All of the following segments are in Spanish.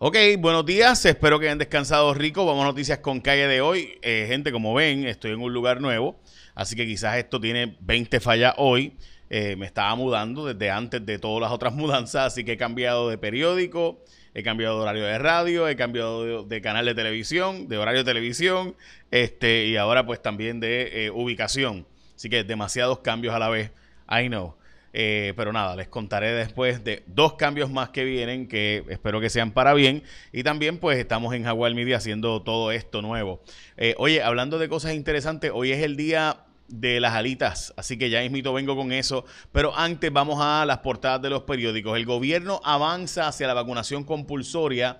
Ok, buenos días, espero que hayan descansado rico. Vamos a noticias con calle de hoy. Eh, gente, como ven, estoy en un lugar nuevo, así que quizás esto tiene 20 fallas hoy. Eh, me estaba mudando desde antes de todas las otras mudanzas, así que he cambiado de periódico, he cambiado de horario de radio, he cambiado de, canal de televisión, de horario de televisión, este, y ahora pues también de eh, ubicación. Así que demasiados cambios a la vez. I know. Eh, pero nada, les contaré después de dos cambios más que vienen que espero que sean para bien. Y también pues estamos en Jaguar Media haciendo todo esto nuevo. Eh, oye, hablando de cosas interesantes, hoy es el día de las alitas, así que ya mismito vengo con eso. Pero antes vamos a las portadas de los periódicos. El gobierno avanza hacia la vacunación compulsoria.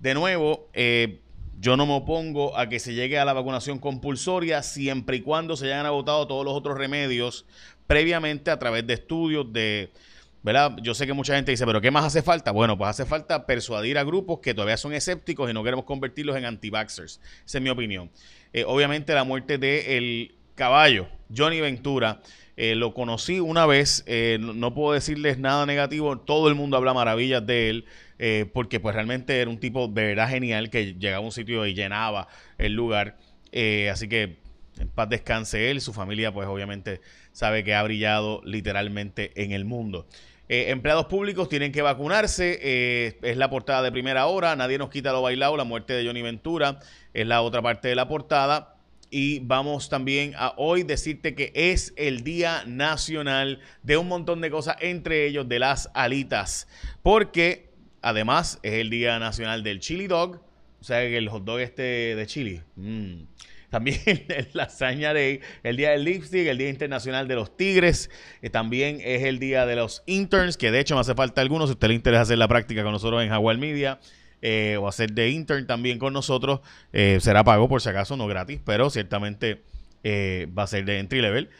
De nuevo, eh, yo no me opongo a que se llegue a la vacunación compulsoria siempre y cuando se hayan agotado todos los otros remedios previamente a través de estudios de... ¿verdad? Yo sé que mucha gente dice, pero ¿qué más hace falta? Bueno, pues hace falta persuadir a grupos que todavía son escépticos y no queremos convertirlos en anti-vaxxers. Esa es mi opinión. Eh, obviamente la muerte del caballo, Johnny Ventura, eh, lo conocí una vez, eh, no, puedo decirles nada negativo, todo el mundo habla maravillas de él, porque pues realmente era un tipo de verdad genial que llegaba a un sitio y llenaba el lugar. así que en paz descanse él, su familia pues obviamente sabe que ha brillado literalmente en el mundo. Eh, empleados públicos tienen que vacunarse, eh, es la portada de primera hora, nadie nos quita lo bailado, la muerte de Johnny Ventura es la otra parte de la portada. Y vamos también a hoy decirte que es el Día Nacional de un montón de cosas, entre ellos de las alitas, porque además es el Día Nacional del Chili Dog, o sea que el hot dog este de chili. Mm. También el Lasaña Day, el Día del Lipstick, el Día Internacional de los Tigres. Eh, también es el Día de los Interns, que de hecho me hace falta algunos. Si usted le interesa hacer la práctica con nosotros en Jaguar Media. Eh, o hacer de intern también con nosotros, eh, será pago por si acaso, no gratis, pero ciertamente va a ser de entry level.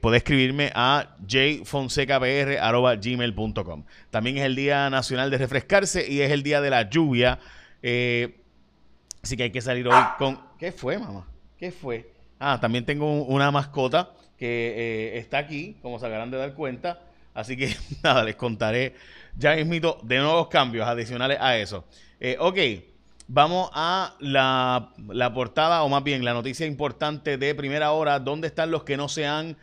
puede escribirme a jfonsecapr.gmail.com. También es el Día Nacional de Refrescarse y es el Día de la Lluvia. así que hay que salir hoy con... ¿Qué fue, mamá? ¿Qué fue? Ah, también tengo una mascota que eh, está aquí, como se acabarán de dar cuenta. Así que nada, les contaré ya mismito de nuevos cambios adicionales a eso. Eh, ok, vamos a la, portada, o más bien la noticia importante de primera hora. ¿Dónde están los que no se han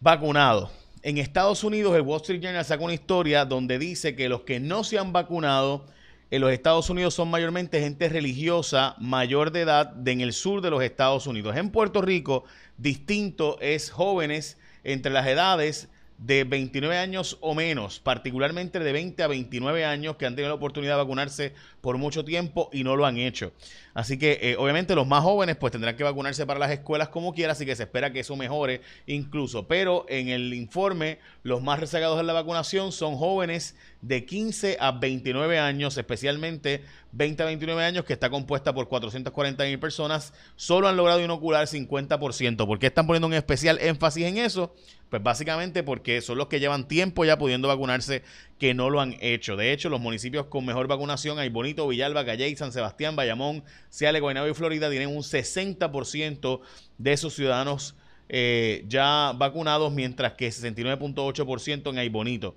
vacunado? En Estados Unidos, el Wall Street Journal saca una historia donde dice que los que no se han vacunado en los Estados Unidos son mayormente gente religiosa mayor de edad en el sur de los Estados Unidos. En Puerto Rico, distinto es jóvenes entre las edades de 29 años o menos, particularmente de 20 a 29 años que han tenido la oportunidad de vacunarse por mucho tiempo y no lo han hecho. Así que eh, obviamente los más jóvenes pues tendrán que vacunarse para las escuelas como quiera, así que se espera que eso mejore incluso. Pero en el informe los más rezagados de la vacunación son jóvenes de 15 a 29 años, especialmente 20 a 29 años, que está compuesta por 440 mil personas, solo han logrado inocular 50%. ¿Por qué están poniendo un especial énfasis en eso? Pues básicamente porque son los que llevan tiempo ya pudiendo vacunarse que no lo han hecho. De hecho, los municipios con mejor vacunación, hay Bonito, Villalba, Calle, San Sebastián, Bayamón, Ciales, Guaynabo y Florida, tienen un 60% de sus ciudadanos eh, ya vacunados, mientras que 69.8% en Bonito.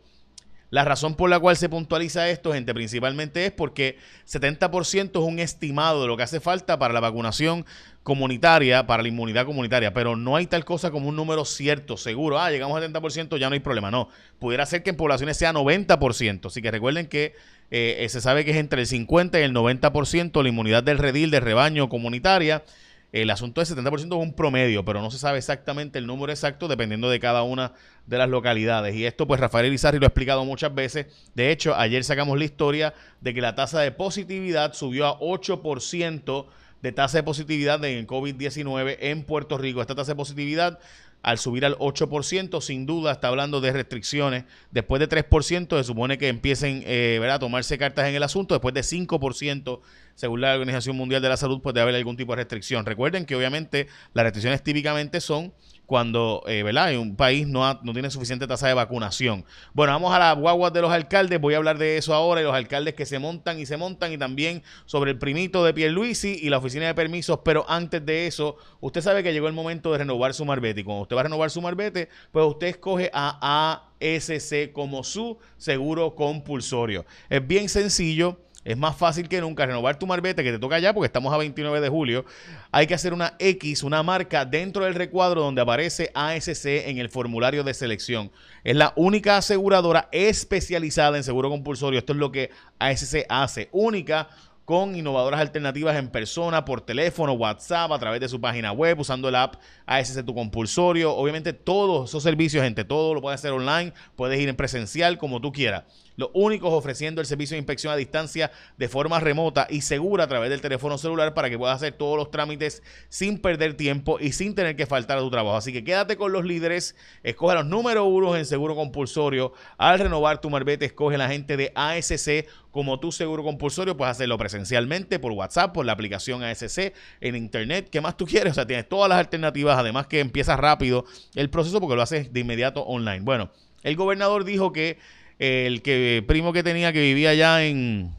La razón por la cual se puntualiza esto, gente, principalmente es porque 70% es un estimado de lo que hace falta para la vacunación comunitaria, para la inmunidad comunitaria, pero no hay tal cosa como un número cierto, seguro. Ah, llegamos al 70%, ya no hay problema. No, pudiera ser que en poblaciones sea 90%. Así que recuerden que eh, se sabe que es entre el 50 y el 90% la inmunidad del redil, del rebaño comunitaria. El asunto es 70% es un promedio, pero no se sabe exactamente el número exacto dependiendo de cada una de las localidades. Y esto, pues Rafael Irizarry lo ha explicado muchas veces. De hecho, ayer sacamos la historia de que la tasa de positividad subió a 8% de tasa de positividad en el COVID-19 en Puerto Rico. Esta tasa de positividad al subir al 8%, sin duda está hablando de restricciones. Después de 3%, se supone que empiecen eh, a tomarse cartas en el asunto. Después de 5%, según la Organización Mundial de la Salud, puede haber algún tipo de restricción. Recuerden que obviamente las restricciones típicamente son cuando eh, ¿verdad? un país no, no tiene suficiente tasa de vacunación. Bueno, vamos a las guaguas de los alcaldes, voy a hablar de eso ahora, y los alcaldes que se montan y se montan, y también sobre el primito de Pierluisi y la oficina de permisos, pero antes de eso, usted sabe que llegó el momento de renovar su marbete, y cuando usted va a renovar su marbete, pues usted escoge a ASC como su seguro compulsorio. Es bien sencillo, es más fácil que nunca renovar tu marbete que te toca ya porque estamos a 29 de julio. Hay que hacer una X, una marca dentro del recuadro donde aparece ASC en el formulario de selección. Es la única aseguradora especializada en seguro compulsorio. Esto es lo que ASC hace. Única con innovadoras alternativas en persona, por teléfono, WhatsApp, a través de su página web, usando el app ASC Tu Compulsorio. Obviamente todos esos servicios, gente, todo lo puedes hacer online, puedes ir en presencial, como tú quieras. Los únicos ofreciendo el servicio de inspección a distancia de forma remota y segura a través del teléfono celular para que puedas hacer todos los trámites sin perder tiempo y sin tener que faltar a tu trabajo. Así que quédate con los líderes, escoge los número uno en seguro compulsorio. Al renovar tu marbete, escoge la gente de ASC como tu seguro compulsorio. Puedes hacerlo presencialmente, por WhatsApp, por la aplicación ASC, en internet. ¿Qué más tú quieres? O sea, tienes todas las alternativas. Además que empieza rápido el proceso porque lo haces de inmediato online. Bueno, el gobernador dijo que el que primo que tenía que vivía allá en,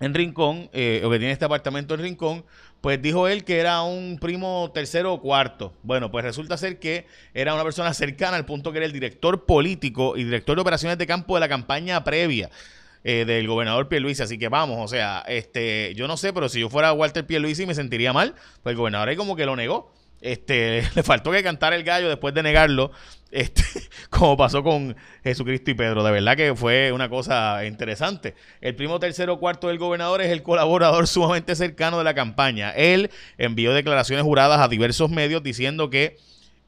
en Rincón, eh, o que tiene este apartamento en Rincón, pues dijo él que era un primo tercero o cuarto. Bueno, pues resulta ser que era una persona cercana al punto que era el director político y director de operaciones de campo de la campaña previa. Eh, del gobernador Pierluisi, así que vamos, o sea, este, yo no sé, pero si yo fuera Walter Pierluisi me sentiría mal, pues el gobernador ahí como que lo negó, este, le faltó que cantar el gallo después de negarlo, este, como pasó con Jesucristo y Pedro. De verdad que fue una cosa interesante. El primo tercero cuarto del gobernador es el colaborador sumamente cercano de la campaña. Él envió declaraciones juradas a diversos medios diciendo que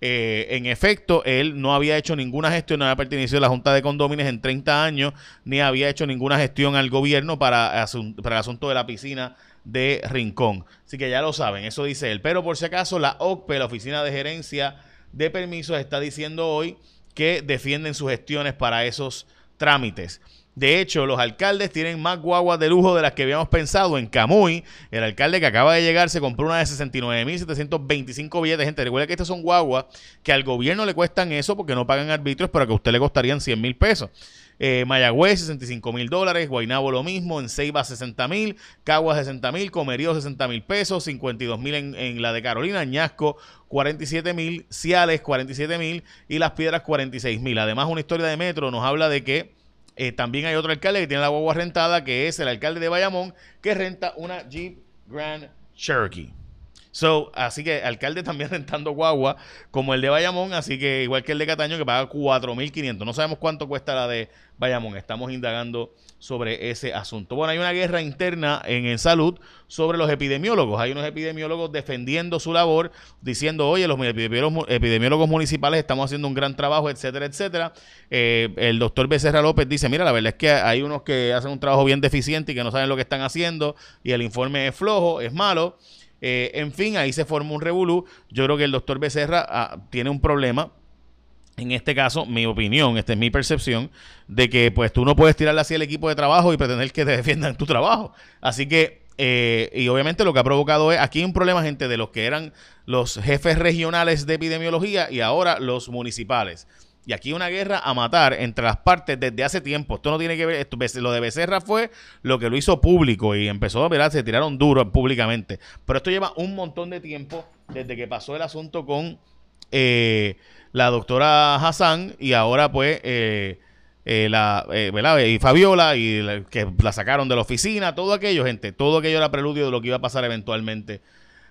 eh, en efecto, él no había hecho ninguna gestión, no había pertenecido a la Junta de Condóminos en 30 años, ni había hecho ninguna gestión al gobierno para, para el asunto de la piscina de Rincón. Así que ya lo saben, eso dice él. Pero por si acaso, la OCPE, la Oficina de Gerencia de Permisos, está diciendo hoy que defienden sus gestiones para esos trámites. De hecho, los alcaldes tienen más guaguas de lujo de las que habíamos pensado. En Camuy, el alcalde que acaba de llegar se compró una de 69.725 billetes. Gente, recuerda que estas son guaguas que al gobierno le cuestan eso porque no pagan arbitrios, pero que a usted le costarían 100 mil pesos. Eh, Mayagüez, 65 mil dólares. Guainabo, lo mismo. En Ceiba, 60 mil. Cagua, 60 mil. Comerío, 60 mil pesos. 52 mil en, la de Carolina. Añasco, 47 mil. Ciales, 47 mil. Y Las Piedras, 46 mil. Además, una historia de metro nos habla de que eh, también hay otro alcalde que tiene la guagua rentada, que es el alcalde de Bayamón, que renta una Jeep Grand Cherokee. So, así que alcalde también rentando guagua como el de Bayamón, así que igual que el de Cataño que paga 4.500. No sabemos cuánto cuesta la de Bayamón, estamos indagando sobre ese asunto. Bueno, hay una guerra interna en, en salud sobre los epidemiólogos. Hay unos epidemiólogos defendiendo su labor, diciendo, oye, los epidemiólogos, municipales estamos haciendo un gran trabajo, etcétera, etcétera. Eh, el doctor Becerra López dice, mira, la verdad es que hay unos que hacen un trabajo bien deficiente y que no saben lo que están haciendo y el informe es flojo, es malo. Eh, en fin, ahí se forma un revolú. Yo creo que el doctor Becerra ah, tiene un problema. En este caso, mi opinión, esta es mi percepción, de que pues tú no puedes tirarle así al equipo de trabajo y pretender que te defiendan tu trabajo. Así que, eh, y obviamente lo que ha provocado es, aquí un problema, gente, de los que eran los jefes regionales de epidemiología y ahora los municipales. Y aquí una guerra a matar entre las partes desde hace tiempo. Esto no tiene que ver, lo de Becerra fue lo que lo hizo público y empezó a mirar, se tiraron duro públicamente. Pero esto lleva un montón de tiempo desde que pasó el asunto con eh, la doctora Hassan y ahora pues eh, eh, la, y Fabiola y que la sacaron de la oficina, todo aquello, gente, todo aquello era preludio de lo que iba a pasar eventualmente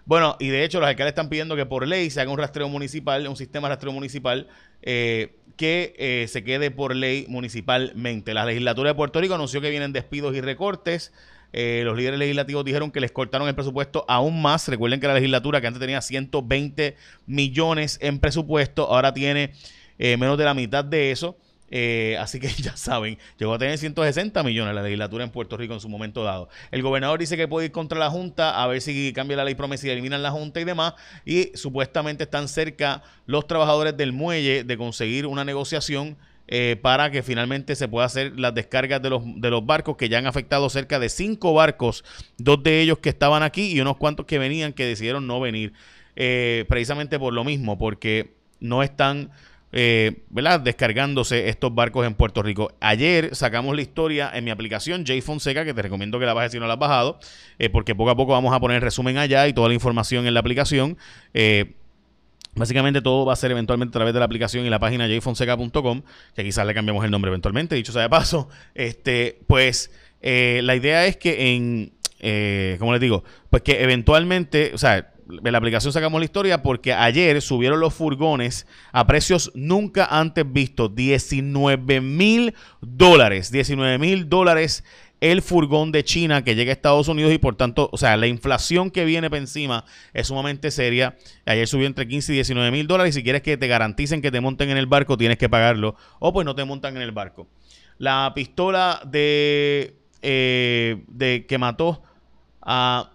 bueno, y de hecho los alcaldes están pidiendo que por ley se haga un rastreo municipal, un sistema de rastreo municipal eh, que eh, se quede por ley municipalmente. La legislatura de Puerto Rico anunció que vienen despidos y recortes. Eh, los líderes legislativos dijeron que les cortaron el presupuesto aún más. Recuerden que la legislatura, que antes tenía 120 millones en presupuesto, ahora tiene menos de la mitad de eso. Eh, así que ya saben, llegó a tener 160 millones la legislatura en Puerto Rico en su momento dado. El gobernador dice que puede ir contra la Junta a ver si cambia la ley promesa y eliminan la Junta y demás. Y supuestamente están cerca los trabajadores del muelle de conseguir una negociación. Eh, para que finalmente se pueda hacer las descargas de los, de los barcos que ya han afectado cerca de cinco barcos, dos de ellos que estaban aquí y unos cuantos que venían que decidieron no venir, eh, precisamente por lo mismo, porque no están eh, ¿verdad? descargándose estos barcos en Puerto Rico. Ayer sacamos la historia en mi aplicación J Fonseca, que te recomiendo que la bajes si no la has bajado, eh, porque poco a poco vamos a poner resumen allá y toda la información en la aplicación. Eh, básicamente todo va a ser eventualmente a través de la aplicación y la página jfonseca.com, que quizás le cambiamos el nombre eventualmente, dicho sea de paso. Este, pues eh, la idea es que en, ¿cómo les digo? Pues que eventualmente, o sea, en la aplicación sacamos la historia porque ayer subieron los furgones a precios nunca antes vistos. 19 mil dólares. 19 mil dólares el furgón de China que llega a Estados Unidos y por tanto, o sea, la inflación que viene para encima es sumamente seria. Ayer subió entre 15 y 19 mil dólares y si quieres que te garanticen que te monten en el barco, tienes que pagarlo o pues no te montan en el barco. La pistola de, eh, de que mató a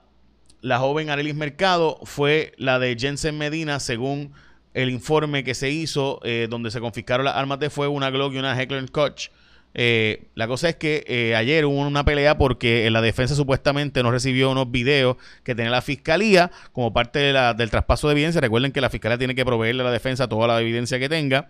la joven Arelis Mercado fue la de Jensen Medina, según el informe que se hizo, eh, donde se confiscaron las armas de fuego, una Glock y una Heckler Koch. Eh, la cosa es que eh, ayer hubo una pelea porque la defensa supuestamente no recibió unos videos que tenía la fiscalía como parte del traspaso de evidencia. Recuerden que la fiscalía tiene que proveerle a la defensa toda la evidencia que tenga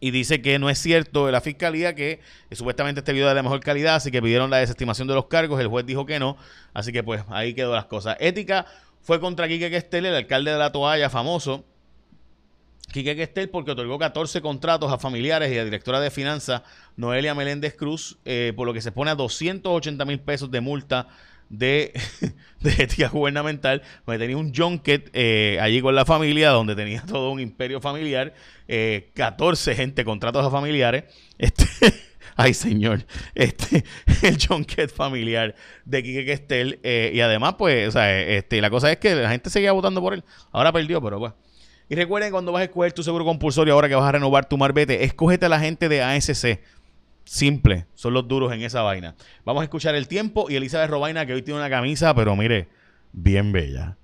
y dice que no es cierto de la fiscalía que supuestamente este video es de mejor calidad, así que pidieron la desestimación de los cargos, el juez dijo que no, así que pues ahí quedó las cosas. Ética fue contra Quique Questel, el alcalde de la toalla famoso. Quique Questel porque otorgó 14 contratos a familiares y a directora de finanzas Noelia Meléndez Cruz, eh, por lo que se pone a 280 mil pesos de multa de, ética gubernamental, donde tenía un junket eh, allí con la familia, donde tenía todo un imperio familiar, 14 eh, gente, contratos a familiares. Este, ay, señor, este, el junket familiar de Quique Questel. Eh, y además, pues, o sea, este, la cosa es que la gente seguía votando por él. Ahora perdió, pero pues. Y recuerden, cuando vas a escoger tu seguro compulsorio, ahora que vas a renovar tu marbete, escógete a la gente de ASC. Simple, son los duros en esa vaina. Vamos a escuchar el tiempo y Elizabeth Robaina, que hoy tiene una camisa, pero mire, bien bella.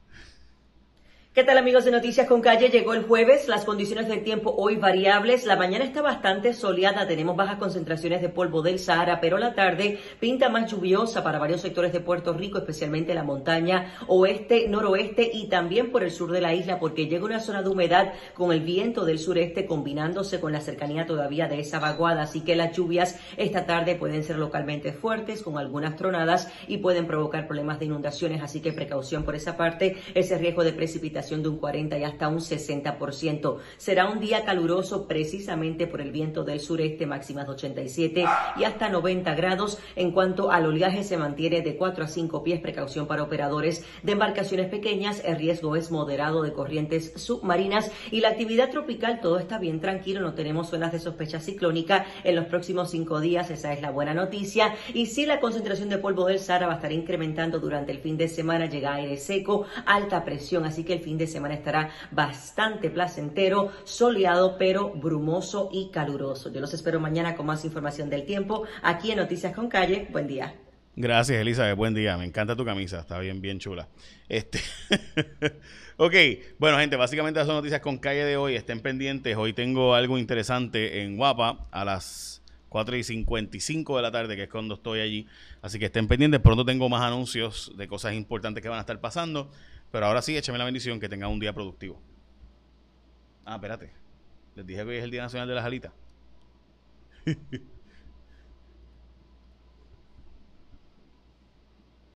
¿Qué tal amigos de Noticias con Calle? Llegó el jueves, las condiciones del tiempo hoy variables. La mañana está bastante soleada, tenemos bajas concentraciones de polvo del Sahara, pero la tarde pinta más lluviosa para varios sectores de Puerto Rico, especialmente la montaña oeste, noroeste y también por el sur de la isla, porque llega una zona de humedad con el viento del sureste combinándose con la cercanía todavía de esa vaguada. Así que las lluvias esta tarde pueden ser localmente fuertes, con algunas tronadas y pueden provocar problemas de inundaciones. Así que precaución por esa parte, ese riesgo de precipitación de un 40 y hasta un 60%. Será un día caluroso precisamente por el viento del sureste, máximas de 87 y hasta 90 grados. En cuanto al oleaje, se mantiene de 4 a 5 pies, precaución para operadores de embarcaciones pequeñas. El riesgo es moderado de corrientes submarinas y la actividad tropical, todo está bien tranquilo, no tenemos zonas de sospecha ciclónica en los próximos cinco días, esa es la buena noticia. Y si la concentración de polvo del Sahara va a estar incrementando durante el fin de semana, llega aire seco, alta presión, así que el fin de semana estará bastante placentero, soleado, pero brumoso y caluroso. Yo los espero mañana con más información del tiempo aquí en Noticias con Calle. Buen día. Gracias, Elizabeth. Buen día. Me encanta tu camisa. Está bien, bien chula. Este. ok. Bueno, gente, básicamente las son noticias con calle de hoy. Estén pendientes. Hoy tengo algo interesante en Guapa a las 4 y 55 de la tarde, que es cuando estoy allí. Así que estén pendientes. Pronto tengo más anuncios de cosas importantes que van a estar pasando. Pero ahora sí, échame la bendición, que tenga un día productivo. Ah, espérate. Les dije que hoy es el Día Nacional de las Alitas.